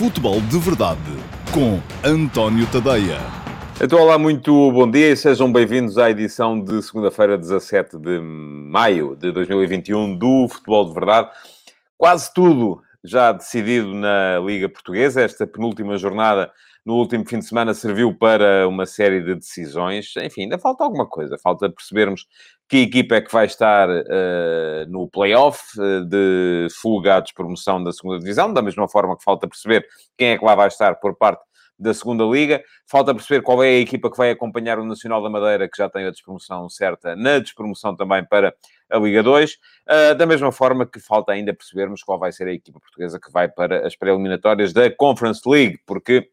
Futebol de Verdade com António Tadeia. Então, olá, muito bom dia e sejam bem-vindos à edição de segunda-feira, 17 de maio de 2021 do Futebol de Verdade. Quase tudo já decidido na Liga Portuguesa. Esta penúltima jornada no último fim de semana serviu para uma série de decisões. Enfim, ainda falta alguma coisa. Falta percebermos que equipa é que vai estar uh, no play-off uh, de fuga à despromoção da segunda divisão, da mesma forma que falta perceber quem é que lá vai estar por parte da segunda liga. Falta perceber qual é a equipa que vai acompanhar o Nacional da Madeira, que já tem a despromoção certa, na despromoção também para a Liga 2. Uh, ah, da mesma forma que falta ainda percebermos qual vai ser a equipa portuguesa que vai para as pré-eliminatórias da Conference League, porque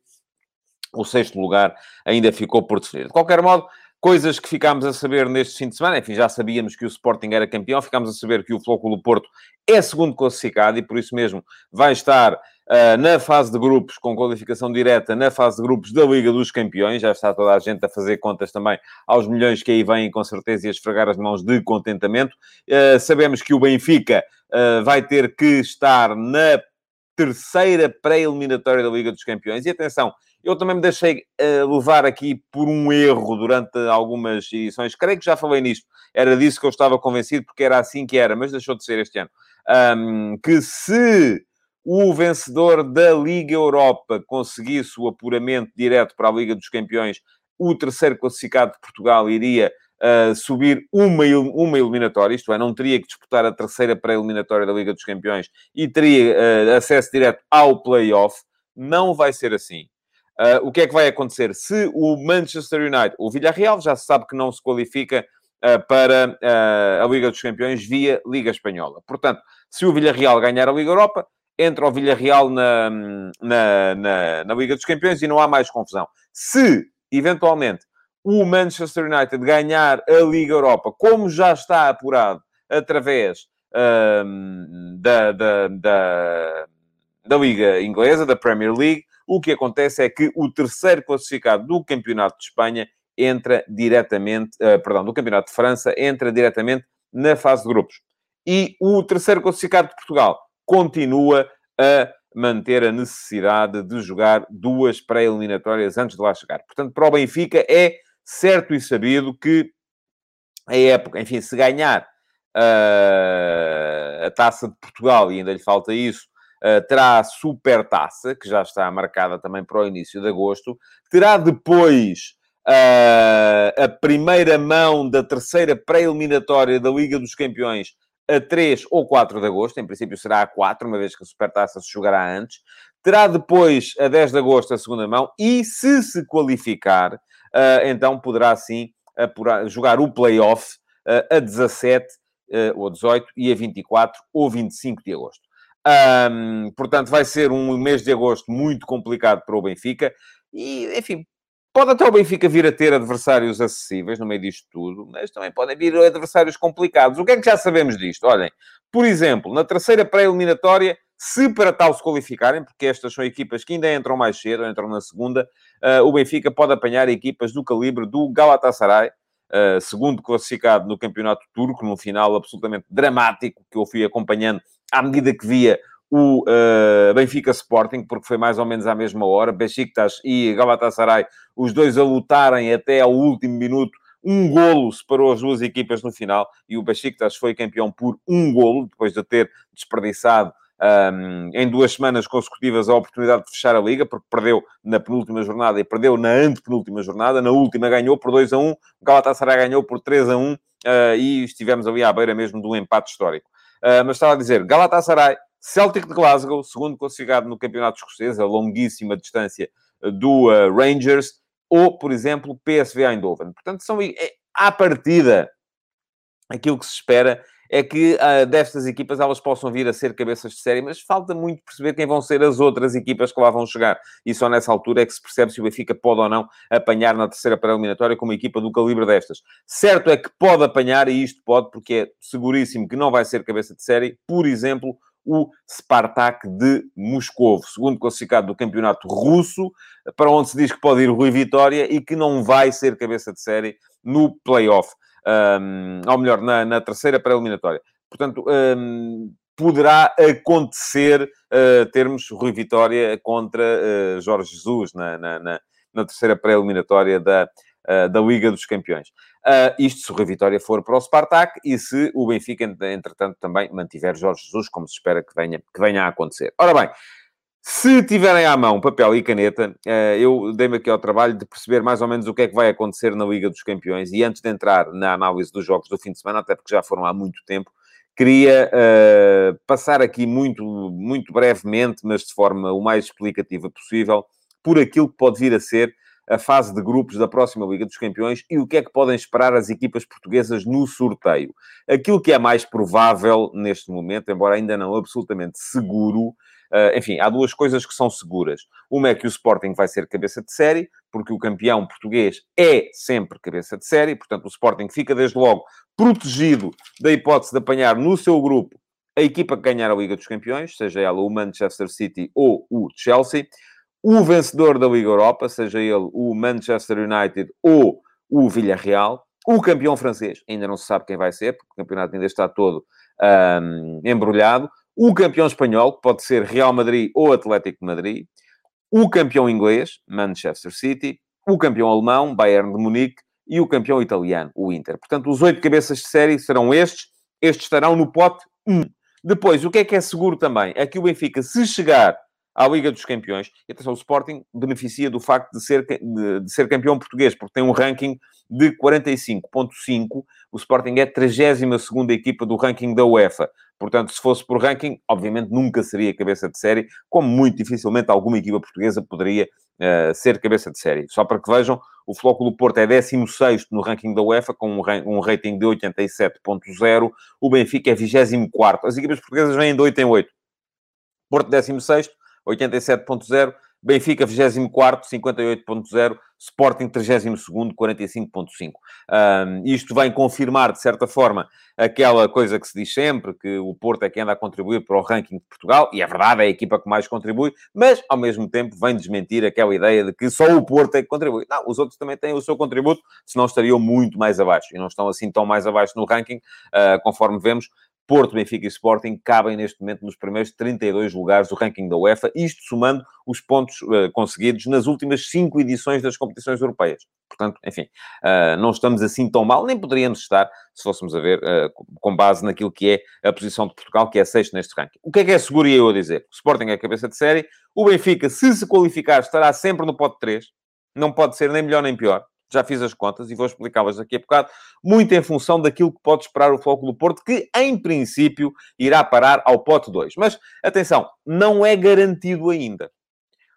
o sexto lugar ainda ficou por definir. De qualquer modo, coisas que ficámos a saber neste fim de semana, enfim, já sabíamos que o Sporting era campeão, ficámos a saber que o Flóculo Porto é segundo classificado e por isso mesmo vai estar uh, na fase de grupos, com qualificação direta, na fase de grupos da Liga dos Campeões. Já está toda a gente a fazer contas também aos milhões que aí vêm, com certeza, e a esfregar as mãos de contentamento. Uh, sabemos que o Benfica uh, vai ter que estar na terceira pré-eliminatória da Liga dos Campeões. E atenção, eu também me deixei uh, levar aqui por um erro durante algumas edições. Creio que já falei nisto. Era disso que eu estava convencido, porque era assim que era, mas deixou de ser este ano. Um, que se o vencedor da Liga Europa conseguisse o apuramento direto para a Liga dos Campeões, o terceiro classificado de Portugal iria uh, subir uma, uma eliminatória, isto é, não teria que disputar a terceira pré-eliminatória da Liga dos Campeões e teria uh, acesso direto ao play-off. Não vai ser assim. Uh, o que é que vai acontecer? Se o Manchester United, o Villarreal já se sabe que não se qualifica para a Liga dos Campeões via Liga Espanhola. Portanto, se o Villarreal ganhar a Liga Europa, entra o Villarreal na, na, na, na, Liga dos Campeões e não há mais confusão. Se, eventualmente, o Manchester United ganhar a Liga Europa, como já está apurado através da, da, da, da Liga Inglesa, da Premier League, o que acontece é que o terceiro classificado do Campeonato de Espanha entra diretamente, uh, perdão, do Campeonato de França, entra diretamente na fase de grupos. E o terceiro classificado de Portugal continua a manter a necessidade de jogar duas pré-eliminatórias antes de lá chegar. Portanto, para o Benfica é certo e sabido que a época, enfim, se ganhar uh, a taça de Portugal e ainda lhe falta isso, terá a super taça, que já está marcada também para o início de agosto, terá depois uh, a primeira mão da terceira pré-eliminatória da Liga dos Campeões a 3 ou 4 de agosto, em princípio será a 4, uma vez que a Supertaça se jogará antes. Terá depois, a 10 de agosto, a segunda mão, e se se qualificar, uh, então poderá sim apurar, jogar o play-off uh, a 17 uh, ou 18 e a 24 ou 25 de agosto. Um, portanto, vai ser um mês de agosto muito complicado para o Benfica. E, enfim, Pode até o Benfica vir a ter adversários acessíveis no meio disto tudo, mas também podem vir adversários complicados. O que é que já sabemos disto? Olhem, por exemplo, na terceira pré-eliminatória, se para tal se qualificarem, porque estas são equipas que ainda entram mais cedo, entram na segunda, uh, o Benfica pode apanhar equipas do calibre do Galatasaray, uh, segundo classificado no campeonato turco, num final absolutamente dramático que eu fui acompanhando à medida que via o uh, Benfica Sporting, porque foi mais ou menos à mesma hora, Besiktas e Galatasaray, os dois a lutarem até ao último minuto, um golo separou as duas equipas no final, e o Besiktas foi campeão por um golo, depois de ter desperdiçado um, em duas semanas consecutivas a oportunidade de fechar a Liga, porque perdeu na penúltima jornada e perdeu na antepenúltima jornada, na última ganhou por 2 a 1, o Galatasaray ganhou por 3 a 1, uh, e estivemos ali à beira mesmo do empate histórico. Uh, mas estava a dizer, Galatasaray Celtic de Glasgow, segundo classificado no campeonato escocês, a longuíssima distância eh, do uh, Rangers, ou, por exemplo, PSV Eindhoven. Portanto, são, é, à partida, aquilo que se espera é que uh, destas equipas elas possam vir a ser cabeças de série, mas falta muito perceber quem vão ser as outras equipas que lá vão chegar. E só nessa altura é que se percebe se o Benfica pode ou não apanhar na terceira pré-eliminatória com uma equipa do calibre destas. Certo é que pode apanhar, e isto pode, porque é seguríssimo que não vai ser cabeça de série, por exemplo, o Spartak de Moscovo, segundo classificado do campeonato russo, para onde se diz que pode ir Rui Vitória e que não vai ser cabeça de série no play-off, um, ou melhor, na, na terceira pré-eliminatória. Portanto, um, poderá acontecer uh, termos Rui Vitória contra uh, Jorge Jesus na, na, na, na terceira pré-eliminatória da, uh, da Liga dos Campeões. Isto se o Rui Vitória for para o Spartak e se o Benfica, entretanto, também mantiver Jorge Jesus, como se espera que venha, que venha a acontecer. Ora bem, se tiverem à mão papel e caneta, uh, eu dei-me aqui ao trabalho de perceber mais ou menos o que é que vai acontecer na Liga dos Campeões e antes de entrar na análise dos jogos do fim de semana, até porque já foram há muito tempo, queria uh, passar aqui muito, muito brevemente, mas de forma o mais explicativa possível, por aquilo que pode vir a ser a fase de grupos da próxima Liga dos Campeões e o que é que podem esperar as equipas portuguesas no sorteio. Aquilo que é mais provável neste momento, embora ainda não absolutamente seguro, Uh, enfim, há duas coisas que são seguras. Uma é que o Sporting vai ser cabeça de série, porque o campeão português é sempre cabeça de série, portanto, o Sporting fica desde logo protegido da hipótese de apanhar no seu grupo a equipa que ganhar a Liga dos Campeões, seja ela o Manchester City ou o Chelsea o vencedor da Liga Europa, seja ele o Manchester United ou o Villarreal, o campeão francês, ainda não se sabe quem vai ser, porque o campeonato ainda está todo um, embrulhado, o campeão espanhol, que pode ser Real Madrid ou Atlético de Madrid, o campeão inglês, Manchester City, o campeão alemão, Bayern de Munique, e o campeão italiano, o Inter. Portanto, os oito cabeças de série serão estes, estes estarão no pote 1. Depois, o que é que é seguro também? É que o Benfica, se chegar à Liga dos Campeões. E atenção, o Sporting beneficia do facto de ser, de, de ser campeão português, porque tem um ranking de 45.5. O Sporting é a 32 equipa do ranking da UEFA. Portanto, se fosse por ranking, obviamente nunca seria cabeça de série, como muito dificilmente alguma equipa portuguesa poderia uh, ser cabeça de série. Só para que vejam, o Flóculo Porto é 16 no ranking da UEFA, com um, um rating de 87.0. O Benfica é 24. As equipas portuguesas vêm de 8 em 8. Porto 16 87.0, Benfica 24, 58.0, Sporting 32, 45.5. Um, isto vem confirmar, de certa forma, aquela coisa que se diz sempre, que o Porto é quem anda a contribuir para o ranking de Portugal, e é verdade, é a equipa que mais contribui, mas, ao mesmo tempo, vem desmentir aquela ideia de que só o Porto é que contribui. Não, os outros também têm o seu contributo, senão estariam muito mais abaixo, e não estão assim tão mais abaixo no ranking, uh, conforme vemos, Porto, Benfica e Sporting cabem neste momento nos primeiros 32 lugares do ranking da UEFA, isto somando os pontos uh, conseguidos nas últimas cinco edições das competições europeias. Portanto, enfim, uh, não estamos assim tão mal, nem poderíamos estar se fôssemos a ver uh, com base naquilo que é a posição de Portugal, que é sexto neste ranking. O que é que é seguro eu a dizer? O Sporting é a cabeça de série, o Benfica, se se qualificar, estará sempre no pote 3, não pode ser nem melhor nem pior já fiz as contas e vou explicá-las daqui a bocado, muito em função daquilo que pode esperar o Flóculo Porto, que em princípio irá parar ao pote 2. Mas atenção, não é garantido ainda.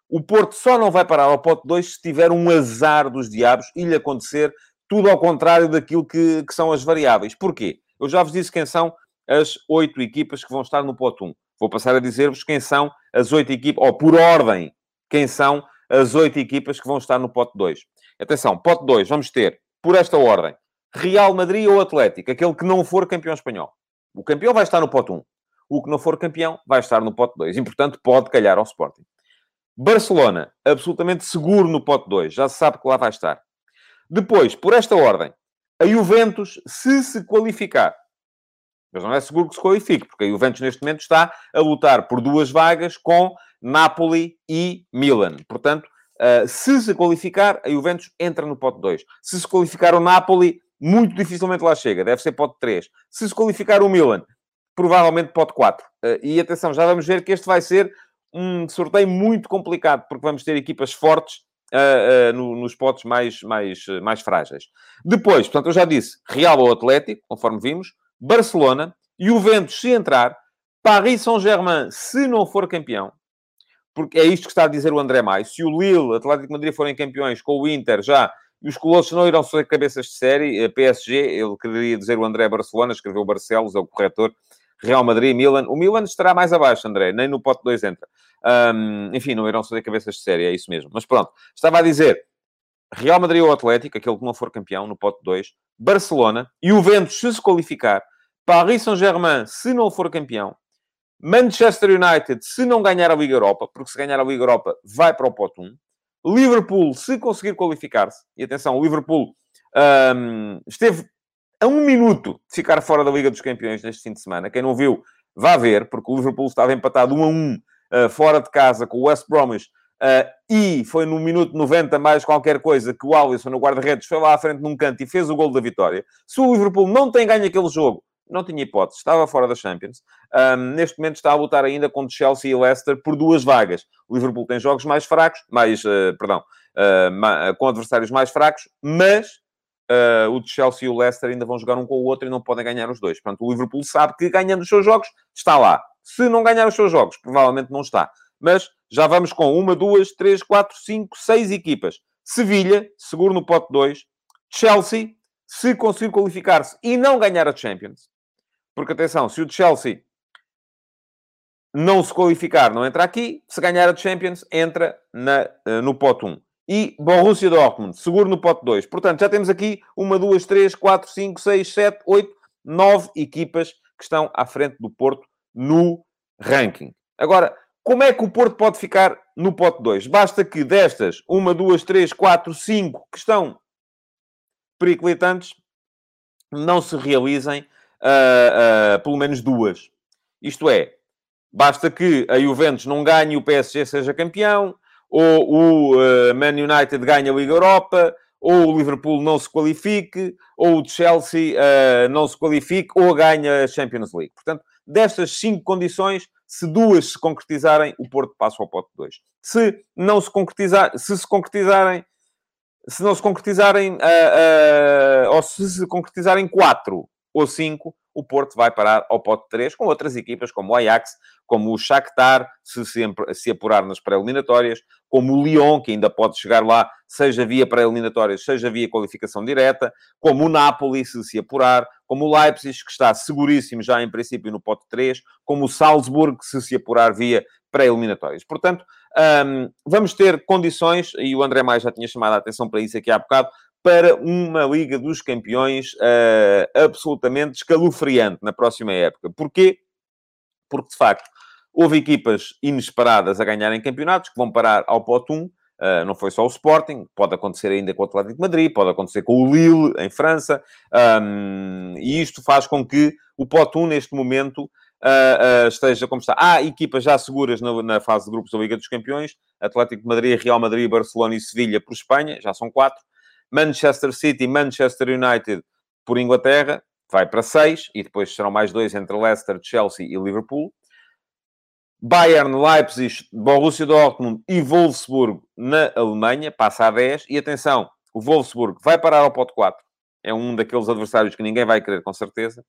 O Porto só não vai parar ao pote 2 se tiver um azar dos diabos e lhe acontecer tudo ao contrário daquilo que, que são as variáveis. Porquê? Eu já vos disse quem são as oito equipas que vão estar no pote 1. Vou passar a dizer-vos quem são as oito equipas, ou por ordem, quem são as oito equipas que vão estar no pote 2. Atenção, pote 2, vamos ter, por esta ordem, Real Madrid ou Atlético, aquele que não for campeão espanhol. O campeão vai estar no pote 1. O que não for campeão vai estar no pote 2. E, portanto, pode calhar ao Sporting. Barcelona, absolutamente seguro no pote 2. Já se sabe que lá vai estar. Depois, por esta ordem, a Juventus, se se qualificar, mas não é seguro que se qualifique, porque a Juventus neste momento está a lutar por duas vagas com Napoli e Milan. Portanto, Uh, se se qualificar, a Juventus entra no pote 2. Se se qualificar o Napoli, muito dificilmente lá chega. Deve ser pote 3. Se se qualificar o Milan, provavelmente pote 4. Uh, e atenção, já vamos ver que este vai ser um sorteio muito complicado, porque vamos ter equipas fortes uh, no, nos potes mais, mais, mais frágeis. Depois, portanto, eu já disse, Real ou Atlético, conforme vimos, Barcelona, Juventus se entrar, Paris Saint-Germain se não for campeão, porque é isto que está a dizer o André Maia. Se o Lille, Atlético Madrid forem campeões com o Inter já, e os colossos não irão ser cabeças de série, PSG, ele queria dizer o André Barcelona, escreveu Barcelos, é o corretor, Real Madrid, Milan. O Milan estará mais abaixo, André, nem no pote 2 entra. Um, enfim, não irão ser cabeças de série, é isso mesmo. Mas pronto, estava a dizer, Real Madrid ou Atlético, aquele que não for campeão no pote 2, Barcelona, e o Ventos se se qualificar, Paris Saint-Germain se não for campeão, Manchester United, se não ganhar a Liga Europa, porque se ganhar a Liga Europa, vai para o pote 1. Liverpool, se conseguir qualificar-se, e atenção, o Liverpool um, esteve a um minuto de ficar fora da Liga dos Campeões neste fim de semana. Quem não viu, vá ver, porque o Liverpool estava empatado 1 a 1 uh, fora de casa com o West Bromwich Uh, e foi no minuto 90 mais qualquer coisa que o Alisson, no guarda-redes, foi lá à frente num canto e fez o gol da vitória. Se o Liverpool não tem ganho aquele jogo, não tinha hipótese, estava fora da Champions. Um, neste momento está a lutar ainda contra Chelsea e Leicester por duas vagas. O Liverpool tem jogos mais fracos, mais, uh, perdão, uh, com adversários mais fracos, mas uh, o Chelsea e o Leicester ainda vão jogar um com o outro e não podem ganhar os dois. Portanto, o Liverpool sabe que ganhando os seus jogos, está lá. Se não ganhar os seus jogos, provavelmente não está. Mas já vamos com uma, duas, três, quatro, cinco, seis equipas. Sevilha, seguro no pote 2. Chelsea, se conseguir qualificar-se e não ganhar a Champions. Porque, atenção, se o Chelsea não se qualificar, não entra aqui. Se ganhar a Champions, entra na, uh, no pote 1. E Borussia Dortmund, seguro no pote 2. Portanto, já temos aqui uma, duas, três, quatro, cinco, seis, sete, oito, nove equipas que estão à frente do Porto no ranking. Agora, como é que o Porto pode ficar no pote 2? Basta que destas, uma, duas, três, quatro, cinco, que estão periclitantes, não se realizem uh, uh, pelo menos duas. Isto é, basta que a Juventus não ganhe e o PSG seja campeão, ou o uh, Man United ganhe a Liga Europa, ou o Liverpool não se qualifique, ou o Chelsea não se qualifique, ou ganhe a Champions League. Portanto, destas cinco condições, se duas se concretizarem, o Porto passa ao pote 2. Se não se concretizar, se se concretizarem, se não se concretizarem, uh, uh, ou se se concretizarem quatro ou cinco, o Porto vai parar ao pote 3 com outras equipas, como o Ajax, como o Shakhtar, se, sempre, se apurar nas pré-eliminatórias, como o Lyon, que ainda pode chegar lá, seja via pré-eliminatórias, seja via qualificação direta, como o Napoli, se se apurar, como o Leipzig, que está seguríssimo já em princípio no pote 3, como o Salzburg, se se apurar via pré-eliminatórias. Portanto, um, vamos ter condições, e o André Mais já tinha chamado a atenção para isso aqui há bocado, para uma Liga dos Campeões uh, absolutamente escalofriante na próxima época. Porquê? Porque, de facto, houve equipas inesperadas a ganharem campeonatos que vão parar ao pote 1. Uh, eh, não foi só o Sporting, pode acontecer ainda com o Atlético de Madrid, pode acontecer com o Lille, em França. Um, e isto faz com que o pote 1, neste momento, uh, uh, esteja como está. Há equipas já seguras na, na, fase de grupos da Liga dos Campeões. Atlético de Madrid, Real Madrid, Barcelona e Sevilha por Espanha, já são quatro. Manchester City, Manchester United por Inglaterra, vai para seis, e depois serão mais dois entre Leicester, Chelsea e Liverpool. Bayern, Leipzig, Borussia Dortmund e Wolfsburg na Alemanha, passa a 10. E atenção, o Wolfsburg vai parar ao pote 4. É um daqueles adversários que ninguém vai querer, com certeza.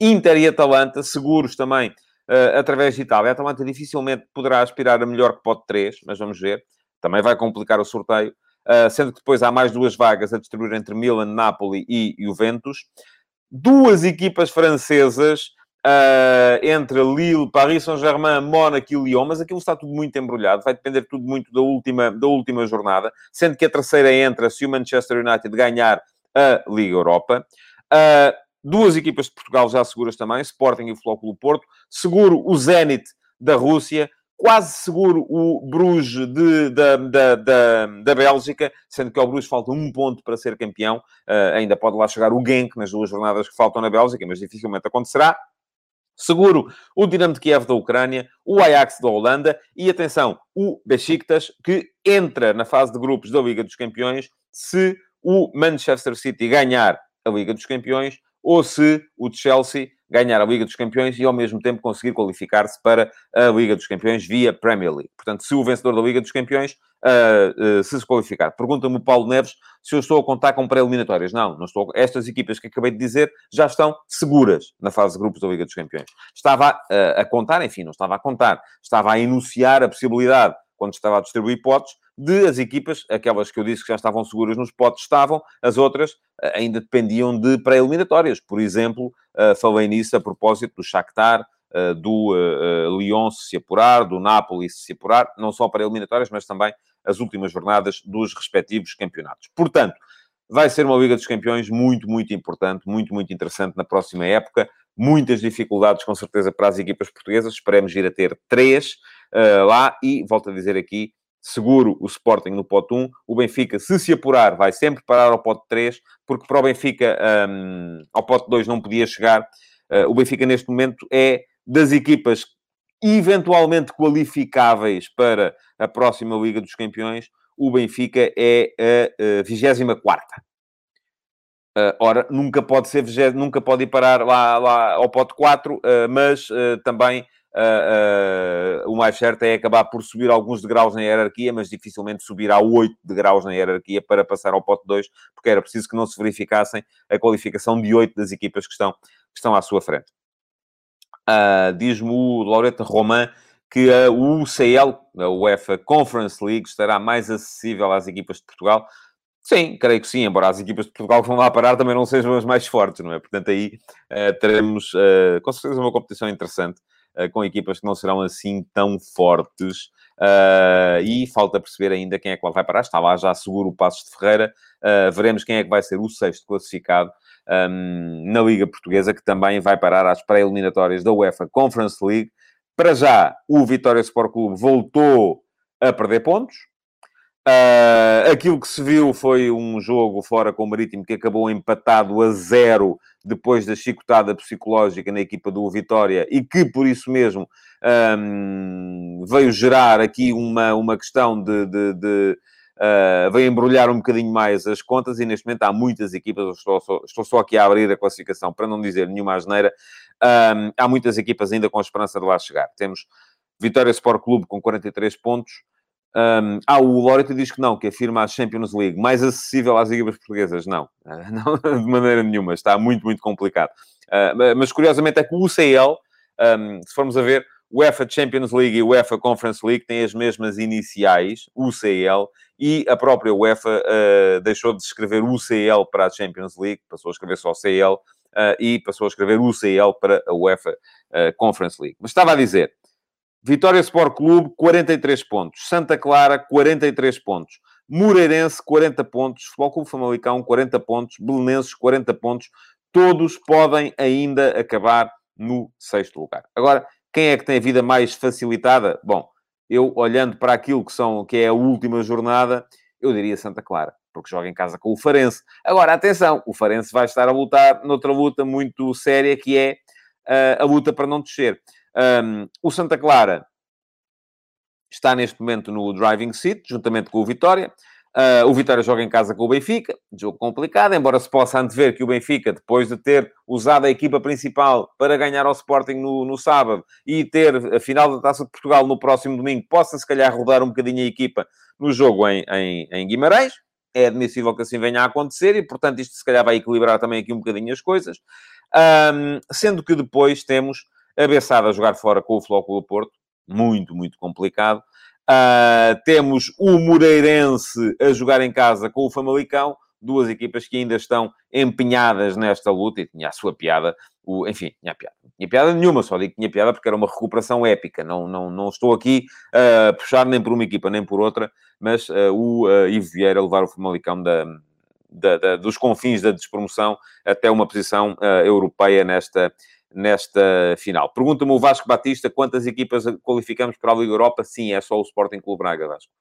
Inter e Atalanta, seguros também, uh, através de Itália. A Atalanta dificilmente poderá aspirar a melhor que pote 3, mas vamos ver. Também vai complicar o sorteio. Uh, sendo que depois há mais duas vagas a distribuir entre Milan, Napoli e Juventus. Duas equipas francesas, uh, entre Lille, Paris Saint-Germain, Mónaco e Lyon, mas aquilo está tudo muito embrulhado, vai depender tudo muito da última, da última jornada, sendo que a terceira entra se o Manchester United ganhar a Liga Europa. Uh, duas equipas de Portugal já seguras também, Sporting e Flóculo Porto. Seguro o Zenit da Rússia quase seguro o Bruges de, da, da, da, da, Bélgica, sendo que ao Bruges falta um ponto para ser campeão. Uh, ainda pode lá chegar o Genk nas duas jornadas que faltam na Bélgica, mas dificilmente acontecerá. Seguro o Dinamo de Kiev da Ucrânia, o Ajax da Holanda e, atenção, o Besiktas, que entra na fase de grupos da Liga dos Campeões se o Manchester City ganhar a Liga dos Campeões ou se o Chelsea ganhar a Liga dos Campeões e, ao mesmo tempo, conseguir qualificar-se para a Liga dos Campeões via Premier League. Portanto, se o vencedor da Liga dos Campeões uh, uh, se se qualificar. Pergunta-me o Paulo Neves se eu estou a contar com pré-eliminatórias. Não, não estou. Estas equipas que acabei de dizer já estão seguras na fase de grupos da Liga dos Campeões. Estava uh, a contar, enfim, não estava a contar, estava a enunciar a possibilidade, quando estava a distribuir potes, de as equipas, aquelas que eu disse que já estavam seguras nos potes, estavam, as outras eh, ainda dependiam de pré-eliminatórias. Por exemplo, uh, falei nisso a propósito do Shakhtar, uh, do uh, Lyon se se apurar, do Napoli se se apurar, não só pré-eliminatórias, mas também as últimas jornadas dos respectivos campeonatos. Portanto, vai ser uma Liga dos Campeões muito, muito importante, muito, muito interessante na próxima época. Muitas dificuldades, com certeza, para as equipas portuguesas. Esperemos ir a ter três lá e, volto a dizer aqui, seguro o Sporting no pote 1. O Benfica, se se apurar, vai sempre parar ao pote 3, porque para o Benfica, um, ao pote 2 não podia chegar. Uh, o Benfica, neste momento, é das equipas eventualmente qualificáveis para a próxima Liga dos Campeões, o Benfica é a 24 Uh, ora, nunca pode ser, nunca pode ir parar lá, lá ao pote 4, uh, mas uh, também o mais certo é acabar por subir alguns degraus na hierarquia, mas dificilmente subir a 8 degraus na hierarquia para passar ao pote 2, porque era preciso que não se verificassem a qualificação de 8 das equipas que estão, que estão à sua frente. Diz-me o Laureta Roman que a UCL, a UEFA Conference League, estará mais acessível às equipas de Portugal. Sim, creio que sim, embora as equipas de Portugal que vão lá parar também não sejam as mais fortes, não é? Portanto, aí uh, teremos uh, com certeza uma competição interessante uh, com equipas que não serão assim tão fortes. e falta perceber ainda quem é que vai parar. Está lá já seguro o Passos de Ferreira. veremos quem é que vai ser o sexto classificado um, na Liga Portuguesa, que também vai parar às pré-eliminatórias da UEFA Conference League. Para já, o Vitória Sport Clube voltou a perder pontos Uh, aquilo que se viu foi um jogo fora com o Marítimo que acabou empatado a zero depois da chicotada psicológica na equipa do Vitória e que, por isso mesmo, um, veio gerar aqui uma, uma questão de... de, de uh, veio embrulhar um bocadinho mais as contas e neste momento há muitas equipas, estou só, estou só aqui a abrir a classificação para não dizer nenhuma asneira, há muitas equipas ainda com esperança de lá chegar. Temos Vitória Sport Clube com 43 pontos, um, ah, o Loreto diz que não, que afirma a Champions League mais acessível às equipas portuguesas. Não, uh, não de maneira nenhuma. Está muito, muito complicado. Uh, mas, curiosamente, é que o UCL, um, se formos a ver, UEFA Champions League e UEFA Conference League têm as mesmas iniciais, UCL, e a própria UEFA uh, deixou de escrever UCL para a Champions League, passou a escrever só CL, e passou a escrever UCL para a UEFA Conference League. Mas estava a dizer, Vitória Sport Clube, 43 pontos. Santa Clara, 43 pontos. Moreirense, 40 pontos. Futebol Clube Famalicão, 40 pontos. Belenenses, 40 pontos. Todos podem ainda acabar no sexto lugar. Agora, quem é que tem a vida mais facilitada? Bom, eu olhando para aquilo que, são, que é a última jornada, eu diria Santa Clara, porque joga em casa com o Farense. Agora, atenção, o Farense vai estar a lutar noutra luta muito séria, que é uh, a luta para não descer. Um, o Santa Clara está neste momento no driving seat, juntamente com o Vitória. Uh, o Vitória joga em casa com o Benfica, jogo complicado, embora se possa antever que o Benfica, depois de ter usado a equipa principal para ganhar ao Sporting no, no sábado e ter a final da Taça de Portugal no próximo domingo, possa se calhar rodar um bocadinho a equipa no jogo em, em, em Guimarães. É admissível que assim venha a acontecer e, portanto, isto se calhar vai equilibrar também aqui um bocadinho as coisas. Um, sendo que depois temos a a jogar fora com o Flóculo do Porto, muito, muito complicado. Uh, temos o Moreirense a jogar em casa com o Famalicão, duas equipas que ainda estão empenhadas nesta luta e tinha a sua piada. O, enfim, tinha piada. Tinha piada nenhuma, só digo que tinha piada porque era uma recuperação épica. Não, não, não estou aqui uh, a puxar nem por uma equipa nem por outra, mas uh, o uh, Ivo Vieira levar o Famalicão da, da, da, dos confins da despromoção até uma posição europeia nesta, nesta final. Pergunta-me o Vasco Batista quantas equipas qualificamos para a Liga Europa. Sim, é só o Sporting Clube Braga, Vasco.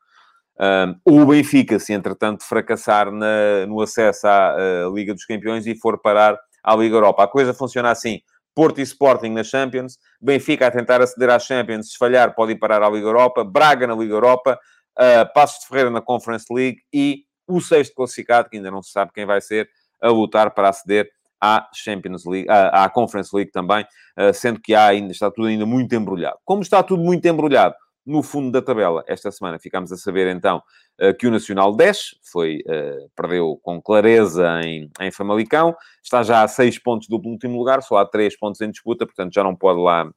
Um, o Benfica, se entretanto fracassar na, no acesso à Liga dos Campeões e for parar à Liga Europa. A coisa funciona assim. Porto e Sporting na Champions, Benfica a tentar aceder à Champions, se falhar pode ir parar à Liga Europa, Braga na Liga Europa, uh, Passos de Ferreira na Conference League e o sexto classificado, que ainda não se sabe quem vai ser, a lutar para aceder à Champions League, à, à Conference League também, uh, sendo que há ainda, está tudo ainda muito embrulhado. Como está tudo muito embrulhado no fundo da tabela, esta semana ficamos a saber então uh, que o Nacional desce, foi, uh, perdeu com clareza em, em Famalicão, está já a seis pontos do último lugar, só há três pontos em disputa, portanto já não pode lá,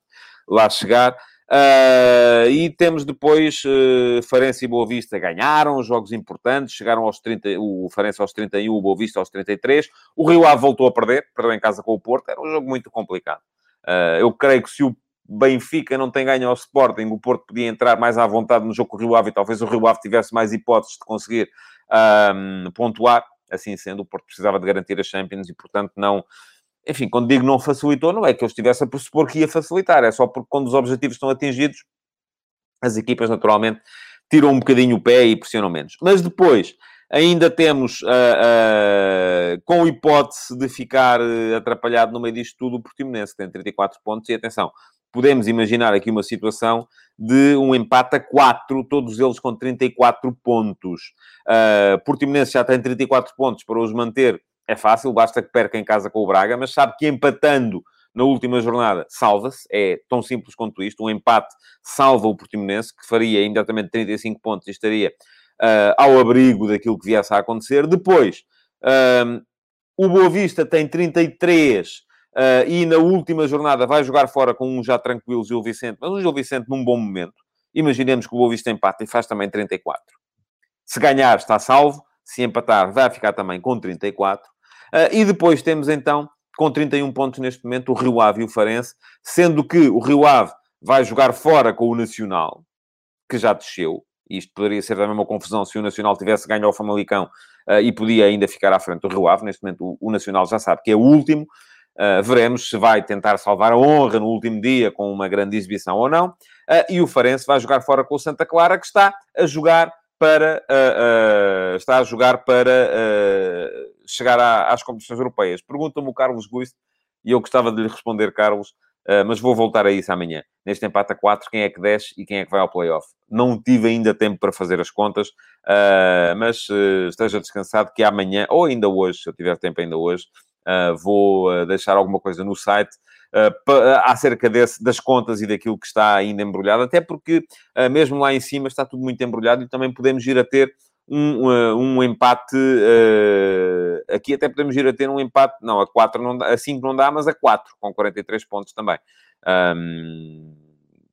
lá chegar. Uh, e temos depois uh, Farense e Boa Vista ganharam jogos importantes, chegaram aos 30, o Farense aos 31, o Boa Vista aos 33. O Rio Ave voltou a perder, perdeu em casa com o Porto, era um jogo muito complicado. Uh, eu creio que se o Benfica não tem ganho ao Sporting, o Porto podia entrar mais à vontade no jogo com o Rio Ave e talvez o Rio Ave tivesse mais hipóteses de conseguir pontuar. Assim sendo, o Porto precisava de garantir a Champions e, portanto, não enfim, quando digo não facilitou, não é que eu estivesse a pressupor que ia facilitar, é só porque quando os objetivos estão atingidos, as equipas naturalmente tiram um bocadinho o pé e pressionam menos. Mas depois, ainda temos, uh, uh, com hipótese de ficar uh, atrapalhado no meio disto tudo, o Portimonense, que tem 34 pontos, e atenção, podemos imaginar aqui uma situação de um empate a 4, todos eles com 34 pontos. Uh, Portimonense já tem 34 pontos para os manter, é fácil, basta que perca em casa com o Braga, mas sabe que empatando na última jornada salva-se, é tão simples quanto isto. Um empate salva o Portimonense, que faria imediatamente 35 pontos e estaria uh, ao abrigo daquilo que viesse a acontecer. Depois, uh, o Boa Vista tem 33 Uh, e na última jornada vai jogar fora com um já tranquilo Gil Vicente, mas o Gil Vicente num bom momento. Imaginemos que o Boa Vista empata e faz também 34. Se ganhar, está salvo. Se empatar, vai ficar também com 34. Uh, ah, e depois temos então, com 31 pontos neste momento, o Rio Ave e o Farense, sendo que o Rio Ave vai jogar fora com o Nacional, que já desceu. Isto poderia ser também uma confusão se o Nacional tivesse ganho ao Famalicão uh, e podia ainda ficar à frente do Rio Ave. Neste momento, o, Nacional já sabe que é o último. Uh, veremos se vai tentar salvar a honra no último dia com uma grande exibição ou não. Uh, e o Farense vai jogar fora com o Santa Clara, que está a jogar para uh, está a jogar para chegar à, às competições europeias. Pergunta-me o Carlos Guist, e eu gostava de lhe responder, Carlos, mas vou voltar a isso amanhã. Neste empate a 4, quem é que desce e quem é que vai ao playoff? Não tive ainda tempo para fazer as contas, mas esteja descansado que amanhã, ou ainda hoje, se eu tiver tempo ainda hoje, Uh, vou uh, deixar alguma coisa no site uh, acerca desse, das contas e daquilo que está ainda embrulhado, até porque mesmo lá em cima está tudo muito embrulhado e também podemos ir a ter um, um empate aqui até podemos ir a ter um empate, não, a 4 não dá, a 5 não dá, mas a 4, com 43 pontos também. Um,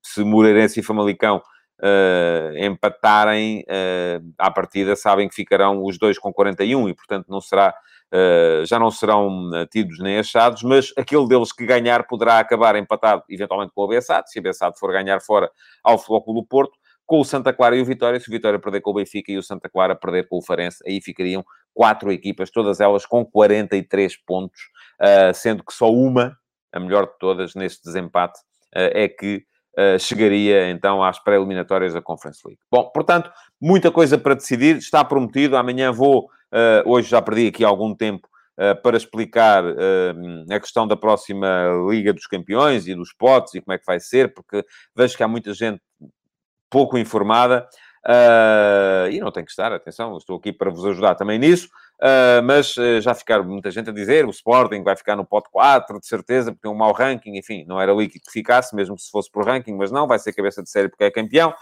se Moreirense e Famalicão Uh, empatarem uh, à partida, sabem que ficarão os dois com 41 e, portanto, não será Uh, já não serão eh, tidos nem achados, mas aquele deles que ganhar poderá acabar empatado, eventualmente, com o Bessado, se o Bessado for ganhar fora ao Flóculo Porto, com o Santa Clara e o Vitória, se o Vitória perder com o Benfica e o Santa Clara perder com o Farense, aí ficariam quatro equipas, todas elas com 43 pontos, uh, sendo que só uma, a melhor de todas, neste desempate, uh, é que chegaria então às pré-eliminatórias da Conference League. Bom, portanto, muita coisa para decidir, está prometido, amanhã vou Uh, hoje já perdi aqui algum tempo uh, para explicar uh, a questão da próxima Liga dos Campeões e dos potes e como é que vai ser, porque vejo que há muita gente pouco informada. Uh, e não tem que estar, atenção, estou aqui para vos ajudar também nisso, uh, mas uh, já ficaram muita gente a dizer, o Sporting vai ficar no pote 4, de certeza, porque tem um mau ranking, enfim, não era líquido que ficasse, mesmo se fosse por ranking, mas não, vai ser cabeça de série porque é campeão,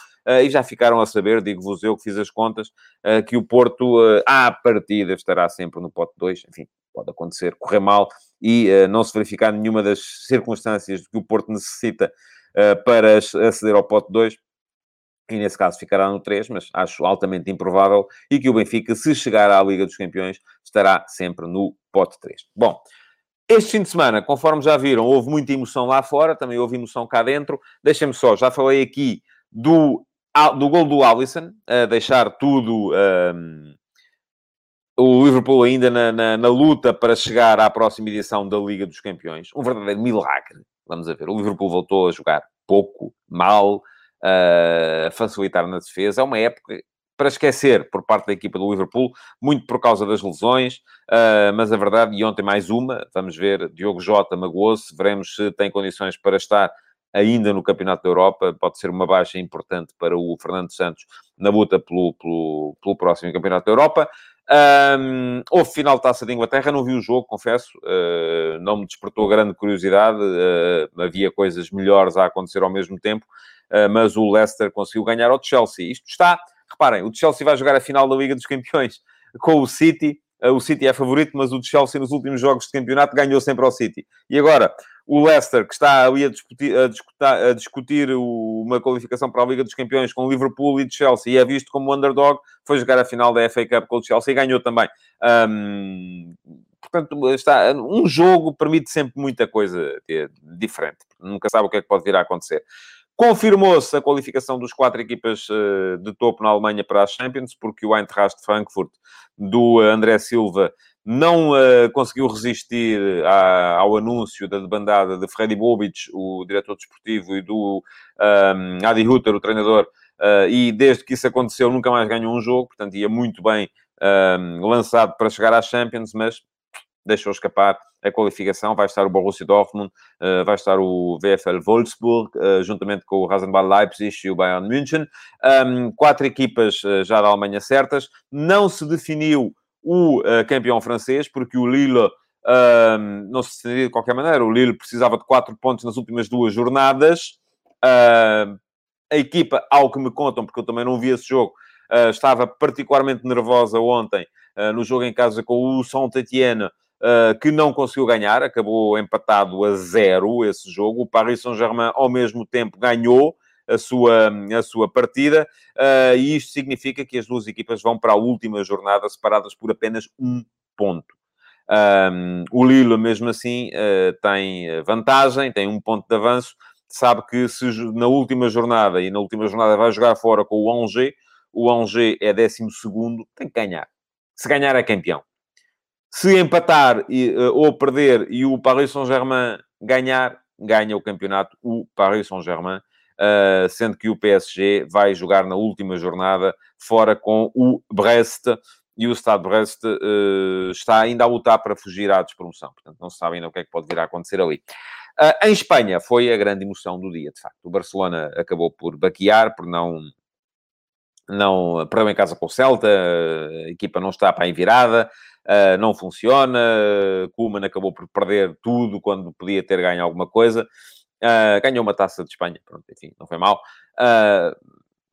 e já ficaram a saber, digo-vos eu que fiz as contas, que o Porto, à partida, estará sempre no pote 2, enfim, pode acontecer, correr mal, e não se verificar nenhuma das circunstâncias que o Porto necessita para aceder ao pote 2, e nesse caso ficará no 3, mas acho altamente improvável, e que o Benfica, se chegar à Liga dos Campeões, estará sempre no pote 3. Bom, este fim de semana, conforme já viram, houve muita emoção lá fora, também houve emoção cá dentro. Deixem-me só, já falei aqui do, do gol do Alisson, a deixar tudo... Um, o Liverpool ainda na, na, na, luta para chegar à próxima edição da Liga dos Campeões. Um verdadeiro milagre. Vamos a ver. O Liverpool voltou a jogar pouco, mal, facilitar na defesa. É uma época para esquecer por parte da equipa do Liverpool, muito por causa das lesões, uh, mas a verdade, e ontem mais uma, vamos ver, Diogo Jota magoou-se, veremos se tem condições para estar ainda no Campeonato da Europa, pode ser uma baixa importante para o Fernando Santos na luta pelo, pelo, pelo próximo Campeonato da Europa. Um, houve final de Taça de Inglaterra, não vi o jogo, confesso, uh, não me despertou grande curiosidade, uh, havia coisas melhores a acontecer ao mesmo tempo, mas o Leicester conseguiu ganhar ao Chelsea. Isto está, reparem, o Chelsea vai jogar a final da Liga dos Campeões com o City. Eh, o City é favorito, mas o Chelsea nos últimos jogos de campeonato ganhou sempre ao City. E agora, o Leicester, que está ali a discutir, a discutir, a discutir uma qualificação para a Liga dos Campeões com Liverpool e Chelsea, e é visto como underdog, foi jogar a final da FA Cup com o Chelsea e ganhou também. Um, portanto, está, um jogo permite sempre muita coisa diferente. Nunca sabe o que é que pode vir a acontecer. Confirmou-se a qualificação dos quatro equipas eh, de topo na Alemanha para a Champions, porque o Eintracht Frankfurt do André Silva não uh, conseguiu resistir ao anúncio da debandada de Freddy Bobic, o diretor desportivo, e do ehm, Adi Hutter, o treinador, e desde que isso aconteceu nunca mais ganhou um jogo, portanto ia muito bem ehm, lançado para chegar à Champions, mas deixou escapar a qualificação. Vai estar o Borussia Dortmund, uh, vai estar o VfL Wolfsburg, uh, juntamente com o Rasenball Leipzig e o Bayern München. Um, quatro equipas uh, já da Alemanha certas. Não se definiu o campeão francês, porque o Lille não se definiu de qualquer maneira. O Lille precisava de quatro pontos nas últimas duas jornadas. a equipa, ao que me contam, porque eu também não vi esse jogo, estava particularmente nervosa ontem no jogo em casa com o Saint-Etienne, Uh, que não conseguiu ganhar, acabou empatado a zero esse jogo. O Paris Saint-Germain, ao mesmo tempo, ganhou a sua, a sua partida, uh, e isto significa que as duas equipas vão para a última jornada separadas por apenas um ponto. Um, o Lille, mesmo assim, uh, tem vantagem, tem um ponto de avanço, sabe que se na última jornada, e na última jornada vai jogar fora com o Angers, o Angers é décimo segundo, tem que ganhar. Se ganhar é campeão. Se empatar e, uh, ou perder e o Paris Saint-Germain ganhar, ganha o campeonato o Paris Saint-Germain, uh, sendo que o PSG vai jogar na última jornada fora com o Brest e o Stade Brest uh, está ainda a lutar para fugir à despromoção. Portanto, não se sabe ainda o que é que pode vir a acontecer ali. Uh, em Espanha foi a grande emoção do dia, de facto. O Barcelona acabou por baquear, por não... Não perdeu em casa com o Celta, a equipa não está para a virada, uh, não funciona. Kuman acabou por perder tudo quando podia ter ganho alguma coisa. Ganhou uma taça de Espanha, pronto, enfim, não foi mal.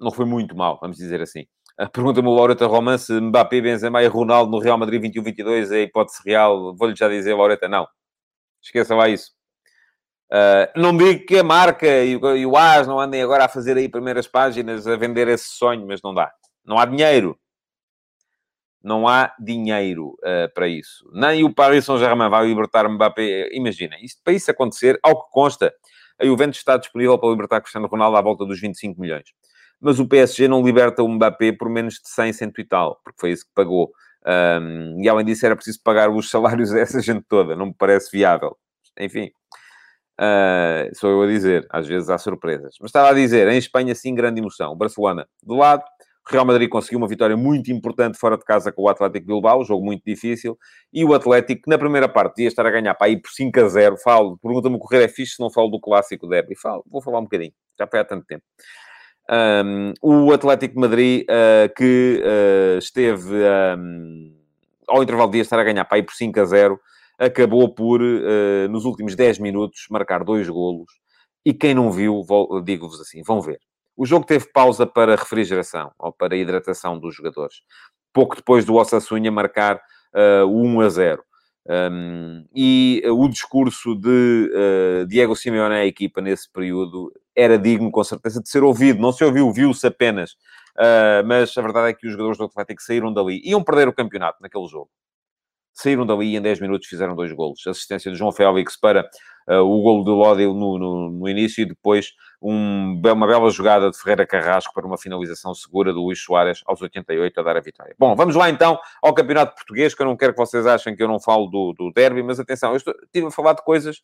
Não foi muito mal, vamos dizer assim. Pergunta-me o Laureta Roman se Mbappé, Benzema e Ronaldo no Real Madrid 21-22 é hipótese real. Vou-lhe já dizer, Laureta, não. Esqueça lá isso. Uh, não digo que a marca e o, e o AS não andem agora a fazer aí primeiras páginas a vender esse sonho, mas não dá. Não há dinheiro não há dinheiro uh, para isso. Nem o Paris Saint-Germain vai libertar Mbappé. Imaginem, isto, para isso acontecer, ao que consta, a Juventus está disponível para libertar Cristiano Ronaldo à volta dos 25 milhões. Mas o PSG não liberta o Mbappé por menos de 100, 100 e tal, porque foi isso que pagou. Um, e além disso, era preciso pagar os salários dessa gente toda. Não me parece viável. Enfim, uh, sou eu a dizer. Às vezes há surpresas. Mas estava a dizer, em Espanha, sim, grande emoção. O Barcelona do lado, Real Madrid conseguiu uma vitória muito importante fora de casa com o Atlético Bilbao, um jogo muito difícil, e o Atlético, na primeira parte, ia estar a ganhar para ir por 5 a 0. Falo, pergunta-me o correr é fixe se não falo do clássico derby. Falo, vou falar um bocadinho, já foi há tanto tempo. Um, o Atlético de Madrid, uh, que uh, esteve um, ao intervalo de estar a ganhar para ir por 5 a 0, acabou por, uh, nos últimos 10 minutos, marcar dois golos. E quem não viu, digo-vos assim, vão ver. O jogo teve pausa para refrigeração ou para hidratação dos jogadores. Pouco depois do Osasuna marcar uh, o 1 a 0. Um, e o discurso de uh, Diego Simeone à equipa nesse período era digno, com certeza, de ser ouvido. Não se ouviu, viu-se apenas. Uh, mas a verdade é que os jogadores do Atlético saíram dali. Iam perder o campeonato naquele jogo saíram dali e em 10 minutos fizeram dois golos. Assistência de João Félix para uh, o golo do Lodi no, no, no, início e depois um, uma bela jogada de Ferreira Carrasco para uma finalização segura do Luís Soares aos 88 a dar a vitória. Bom, vamos lá então ao Campeonato Português, que eu não quero que vocês achem que eu não falo do, do derby, mas atenção, eu estou, estive a falar de coisas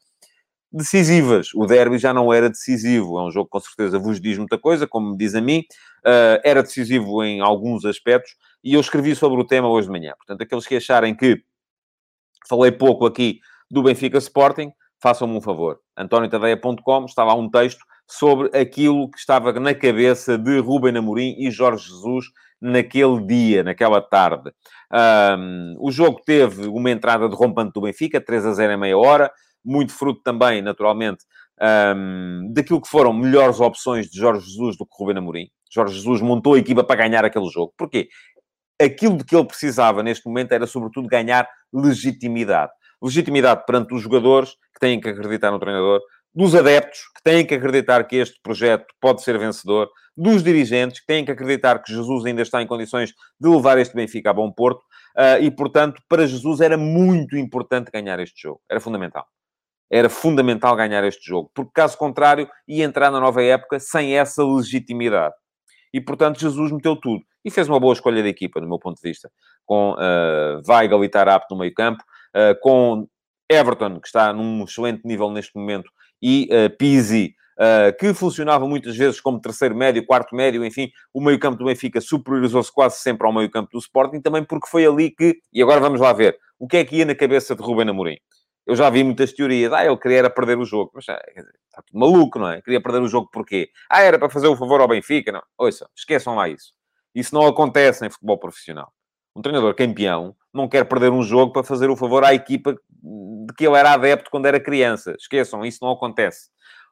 decisivas. O derby já não era decisivo. É um jogo que com certeza vos diz muita coisa, como me diz a mim. Uh, era decisivo em alguns aspectos e eu escrevi sobre o tema hoje de manhã. Portanto, aqueles que acharem que Falei pouco aqui do Benfica Sporting. Façam-me um favor. AntónioTadeia.com estava um texto sobre aquilo que estava na cabeça de Rubem Amorim e Jorge Jesus naquele dia, naquela tarde. Um, o jogo teve uma entrada de rompante do Benfica, 3 a 0 em meia hora, muito fruto também, naturalmente, um, daquilo que foram melhores opções de Jorge Jesus do que Rubem Amorim. Jorge Jesus montou a equipa para ganhar aquele jogo. Porquê? aquilo de que ele precisava neste momento era, sobretudo, ganhar legitimidade. Legitimidade perante os jogadores, que têm que acreditar no treinador, dos adeptos, que têm que acreditar que este projeto pode ser vencedor, dos dirigentes, que têm que acreditar que Jesus ainda está em condições de levar este Benfica a bom porto, uh, e, portanto, para Jesus era muito importante ganhar este jogo. Era fundamental. Era fundamental ganhar este jogo, porque, caso contrário, ia entrar na nova época sem essa legitimidade. E, portanto, Jesus meteu tudo. E fez uma boa escolha de equipa, do meu ponto de vista. Com uh, Weigl e Tarap no meio campo, uh, com Everton, que está num excelente nível neste momento, e uh, Pizzi, uh, que funcionava muitas vezes como terceiro médio, quarto médio, enfim, o meio campo do Benfica superiorizou-se quase sempre ao meio campo do Sporting, também porque foi ali que, e agora vamos lá ver, o que é que ia na cabeça de Ruben Amorim? Eu já vi muitas teorias. Ah, ele queria era perder o jogo. Mas está tudo maluco, não é? Queria perder o jogo porquê? Ah, era para fazer o favor ao Benfica? Não. Ouça, esqueçam lá isso. Isso não acontece em futebol profissional. Um treinador campeão não quer perder um jogo para fazer o favor à equipa de que ele era adepto quando era criança. Esqueçam, isso não acontece.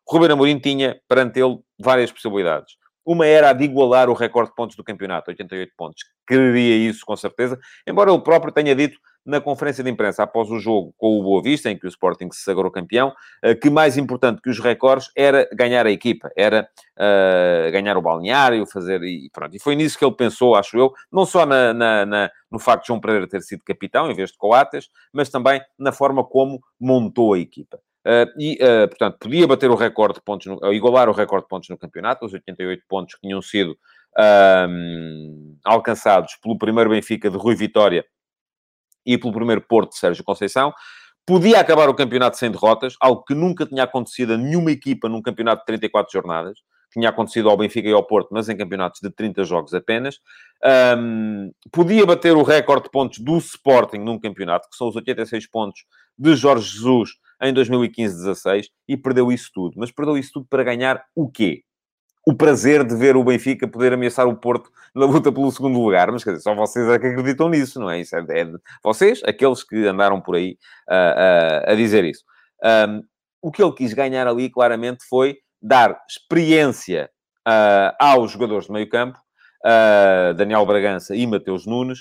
Ruben Amorim tinha, perante ele, várias possibilidades. Uma era a de igualar o recorde de pontos do campeonato, 88 pontos. Queria isso, com certeza. Embora ele próprio tenha dito na conferência de imprensa após o jogo com o Boa Vista, em que o Sporting se sagrou campeão, eh, que mais importante que os recordes era ganhar a equipa, era uh, ganhar o balneário, fazer... E pronto. E foi nisso que ele pensou, acho eu, não só na, na, na, no facto de João Pereira ter sido capitão, em vez de Coates, mas também na forma como montou a equipa. Uh, e, uh, portanto, podia bater o recorde de pontos, no, uh, igualar o recorde de pontos no campeonato, os 88 pontos que tinham sido alcançados pelo primeiro Benfica de Rui Vitória e pelo primeiro Porto de Sérgio Conceição. Podia acabar o campeonato sem derrotas, algo que nunca tinha acontecido a nenhuma equipa num campeonato de 34 jornadas. Tinha acontecido ao Benfica e ao Porto, mas em campeonatos de 30 jogos apenas. Um, podia bater o recorde de pontos do Sporting num campeonato, que são os 86 pontos de Jorge Jesus em 2015-16 e perdeu isso tudo. Mas perdeu isso tudo para ganhar o quê? O prazer de ver o Benfica poder ameaçar o Porto na luta pelo segundo lugar. Mas, quer dizer, só vocês é que acreditam nisso, não é? Isso é, é vocês, aqueles que andaram por aí uh, uh, a dizer isso. Um, o que ele quis ganhar ali, claramente, foi dar experiência uh, aos jogadores de meio campo, Daniel Bragança e Mateus Nunes,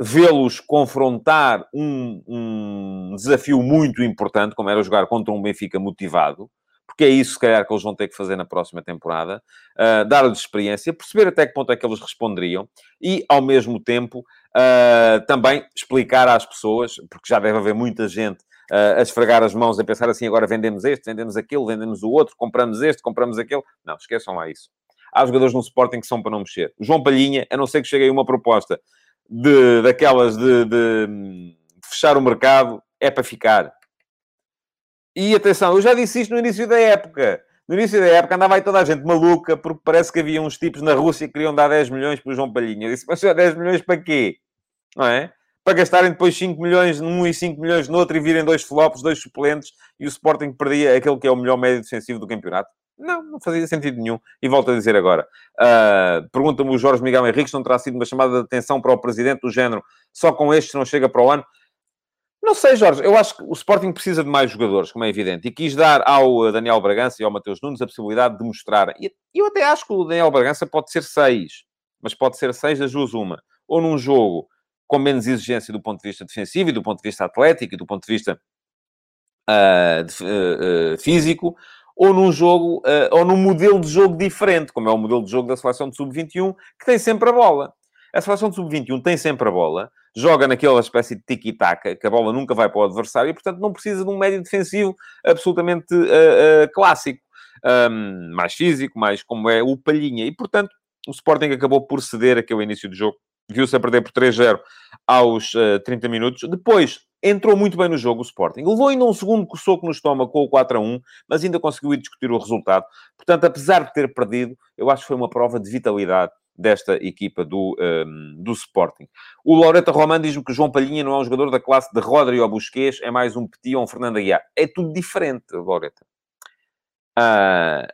vê-los confrontar um, um, desafio muito importante, como era jogar contra um Benfica motivado, porque é isso, se calhar, que eles vão ter que fazer na próxima temporada, uh, dar-lhes experiência, perceber até que ponto é que eles responderiam e, ao mesmo tempo, uh, também explicar às pessoas, porque já deve haver muita gente uh, a esfregar as mãos, a pensar assim, agora vendemos este, vendemos aquele, vendemos o outro, compramos este, compramos aquele. Não, esqueçam lá isso. Há jogadores no Sporting que são para não mexer. João Palhinha, a não ser que chegue aí uma proposta de, daquelas de, de, de fechar o mercado, é para ficar. E atenção, eu já disse isto no início da época. No início da época andava aí toda a gente maluca, porque parece que havia uns tipos na Rússia que queriam dar 10 milhões para o João Palhinha. Eu disse, mas 10 milhões para quê? Não é? Para gastarem depois 5 milhões num e 5 milhões no outro e virem dois flops, dois suplentes, e o Sporting perdia aquele que é o melhor médio defensivo do campeonato. Não, não fazia sentido nenhum. E volto a dizer agora. Uh, Pergunta-me o Jorge Miguel Henriques, não terá sido uma chamada de atenção para o Presidente do género, só com estes não chega para o ano? Não sei, Jorge. Eu acho que o Sporting precisa de mais jogadores, como é evidente. E quis dar ao Daniel Bragança e ao Mateus Nunes a possibilidade de mostrar. E eu até acho que o Daniel Bragança pode ser seis. Mas pode ser seis das duas uma. Ou num jogo com menos exigência do ponto de vista defensivo e do ponto de vista atlético e do ponto de vista uh, de, uh, uh, físico, ou num jogo, uh, ou num modelo de jogo diferente, como é o modelo de jogo da seleção de sub-21, que tem sempre a bola. A seleção de sub-21 tem sempre a bola, joga naquela espécie de tiki-taka, que a bola nunca vai para o adversário, e, portanto, não precisa de um médio defensivo absolutamente uh, uh, clássico. Um, mais físico, mais como é o Palhinha. E, portanto, o Sporting acabou por ceder aquele início do jogo. Viu-se a perder por 3-0 aos 30 minutos. Depois, entrou muito bem no jogo o Sporting. Levou ainda um segundo soco no estômago com o 4 a 1, mas ainda conseguiu discutir o resultado. Portanto, apesar de ter perdido, eu acho que foi uma prova de vitalidade desta equipa do, um, do Sporting. O Loreta Roman diz-me que João Palhinha não é um jogador da classe de Rodri ou Busquets, é mais um Petit ou um Fernando Aguiar. É tudo diferente, Loreta. Uh,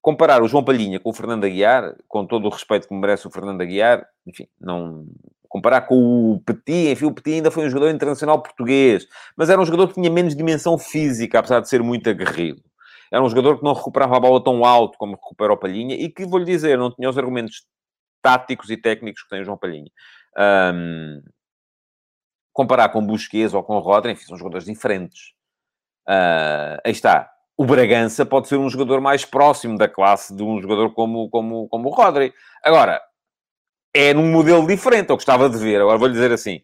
comparar o João Palhinha com o Fernando Aguiar, com todo o respeito que merece o Fernando Aguiar, enfim, não, comparar com o Petit, enfim, o Petit ainda foi um jogador internacional português, mas era um jogador que tinha menos dimensão física, apesar de ser muito aguerrido. Era um jogador que não recuperava a bola tão alto como recupera o Palhinha e que, vou-lhe dizer, não tinha os argumentos táticos e técnicos que tem o João Palhinha. Um, comparar com Busquets ou com Rodri, enfim, são jogadores diferentes. Uh, aí está. O Bragança pode ser um jogador mais próximo da classe de um jogador como, como, como o Rodri. Agora, é num modelo diferente. Eu gostava de ver. Agora vou-lhe dizer assim: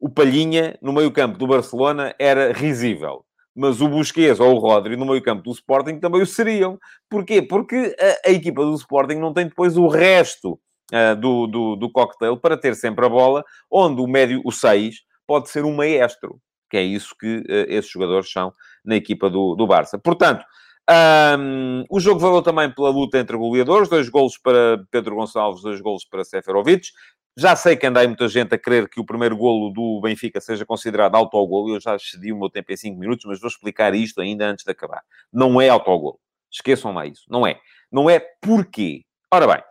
o Palhinha, no meio-campo do Barcelona, era risível. Mas o Busquets ou o Rodri, no meio-campo do Sporting, também o seriam. Porquê? Porque a, a equipa do Sporting não tem depois o resto uh, do, do, do cocktail para ter sempre a bola, onde o médio, o 6, pode ser um maestro. Que é isso que uh, esses jogadores são na equipa do, do Barça. Portanto, um, o jogo valeu também pela luta entre goleadores, dois golos para Pedro Gonçalves, dois golos para Seferovic. Já sei que anda aí muita gente a querer que o primeiro golo do Benfica seja considerado autogolo. Eu já cedi o meu tempo em 5 minutos, mas vou explicar isto ainda antes de acabar. Não é autogolo. Esqueçam lá isso. Não é. Não é porquê. Ora bem,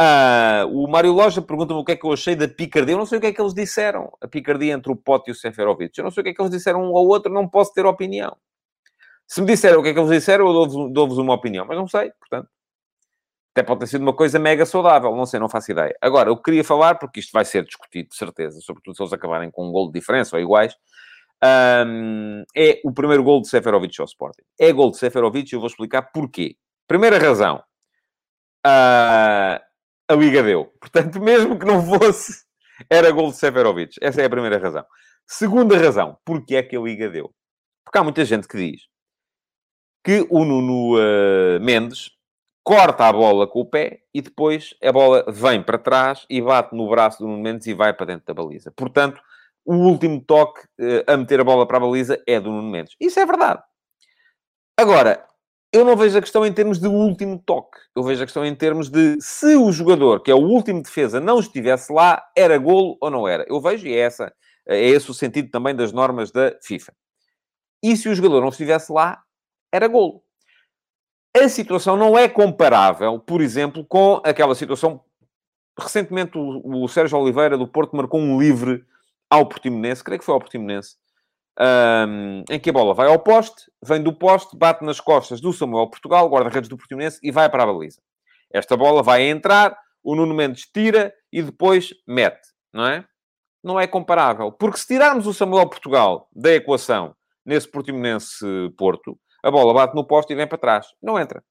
uh, o Mário Loja pergunta-me o que é que eu achei da picardia. Eu não sei o que é que eles disseram. A picardia entre o Pote e o Seferovic. Eu não sei o que é que eles disseram um ao outro, não posso ter opinião. Se me disseram o que é que eles disseram, eu dou-vos dou uma opinião. Mas não sei, portanto. Até pode ter sido uma coisa mega saudável, não sei, não faço ideia. Agora, eu queria falar, porque isto vai ser discutido, de certeza, sobretudo se eles acabarem com um gol de diferença ou iguais, um, é o primeiro gol de Seferovic ao Sporting. É gol de Seferovic e eu vou explicar porquê. Primeira razão, uh, a Liga deu. Portanto, mesmo que não fosse, era gol de Seferovic. Essa é a primeira razão. Segunda razão, porque é que a Liga deu? Porque há muita gente que diz que o Nuno uh, Mendes corta a bola com o pé e depois a bola vem para trás e bate no braço do Nuno Mendes e vai para dentro da baliza. Portanto, o último toque uh, a meter a bola para a baliza é do Nuno Mendes. Isso é verdade. Agora, eu não vejo a questão em termos de último toque. Eu vejo a questão em termos de se o jogador, que é o último defesa, não estivesse lá, era golo ou não era. Eu vejo e é, essa, é esse o sentido também das normas da FIFA. E se o jogador não estivesse lá, era golo. A situação não é comparável, por exemplo, com aquela situação. Recentemente, o, o Sérgio Oliveira do Porto marcou um livre ao Portimonense, creio que foi ao Portimonense, um, em que a bola vai ao poste, vem do poste, bate nas costas do Samuel Portugal, guarda-redes do Portimonense, e vai para a baliza. Esta bola vai entrar, o Nuno Mendes tira e depois mete, não é? Não é comparável. Porque se tirarmos o Samuel Portugal da equação nesse Portimonense Porto, a bola bate no poste e vem para trás. Não entra.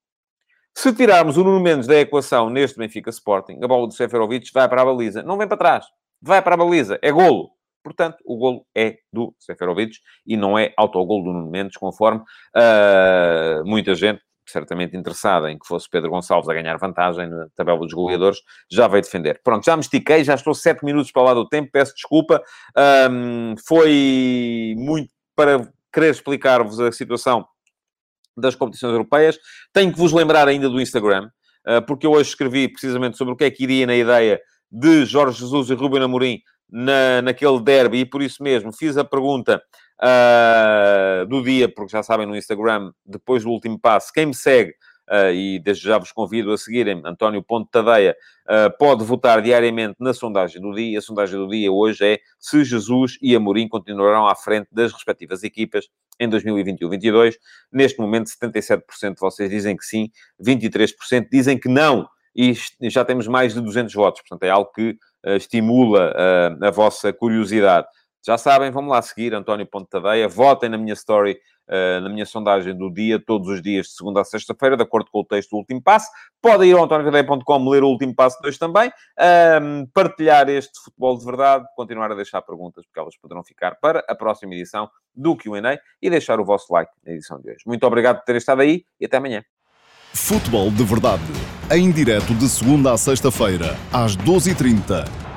Se tirarmos o Nuno Mendes da equação neste Benfica Sporting, a bola do Seferovic vai para a baliza. Não vem para trás. Vai para a baliza. É golo. Portanto, o golo é do Seferovic e não é autogolo do Nuno Mendes, conforme uh, muita gente, certamente interessada em que fosse Pedro Gonçalves a ganhar vantagem na tabela dos goleadores, já veio defender. Pronto, já me estiquei, já estou sete minutos para lá do tempo, peço desculpa. Um, foi muito para querer explicar-vos a situação das competições europeias. Tenho que vos lembrar ainda do Instagram, uh, porque eu hoje escrevi precisamente sobre o que é que iria na ideia de Jorge Jesus e Ruben Amorim na, naquele derby, e por isso mesmo fiz a pergunta uh, do dia, porque já sabem no Instagram, depois do último passo, quem me segue, e desde já vos convido a seguirem, António Ponte Tadeia, uh, pode votar diariamente na sondagem do dia. A sondagem do dia hoje é se Jesus e Amorim continuarão à frente das respectivas equipas em 2021-22. Neste momento, 77% de vocês dizem que sim, 23% dizem que não. E já temos mais de 200 votos, portanto é algo que uh, estimula a vossa curiosidade. Já sabem, vamos lá seguir António Ponte Tadeia, votem na minha story, uh, na minha sondagem do dia, todos os dias, de segunda a sexta-feira, de acordo com o texto do último passo. Podem ir ao antoniotadeia.com ler o último passo 2 também, uh, partilhar este futebol de verdade, continuar a deixar perguntas, porque elas poderão ficar para a próxima edição do Q&A e deixar o vosso like na edição de hoje. Muito obrigado por terem estado aí e até amanhã. Futebol de verdade, em direto de segunda a sexta-feira, às 12h30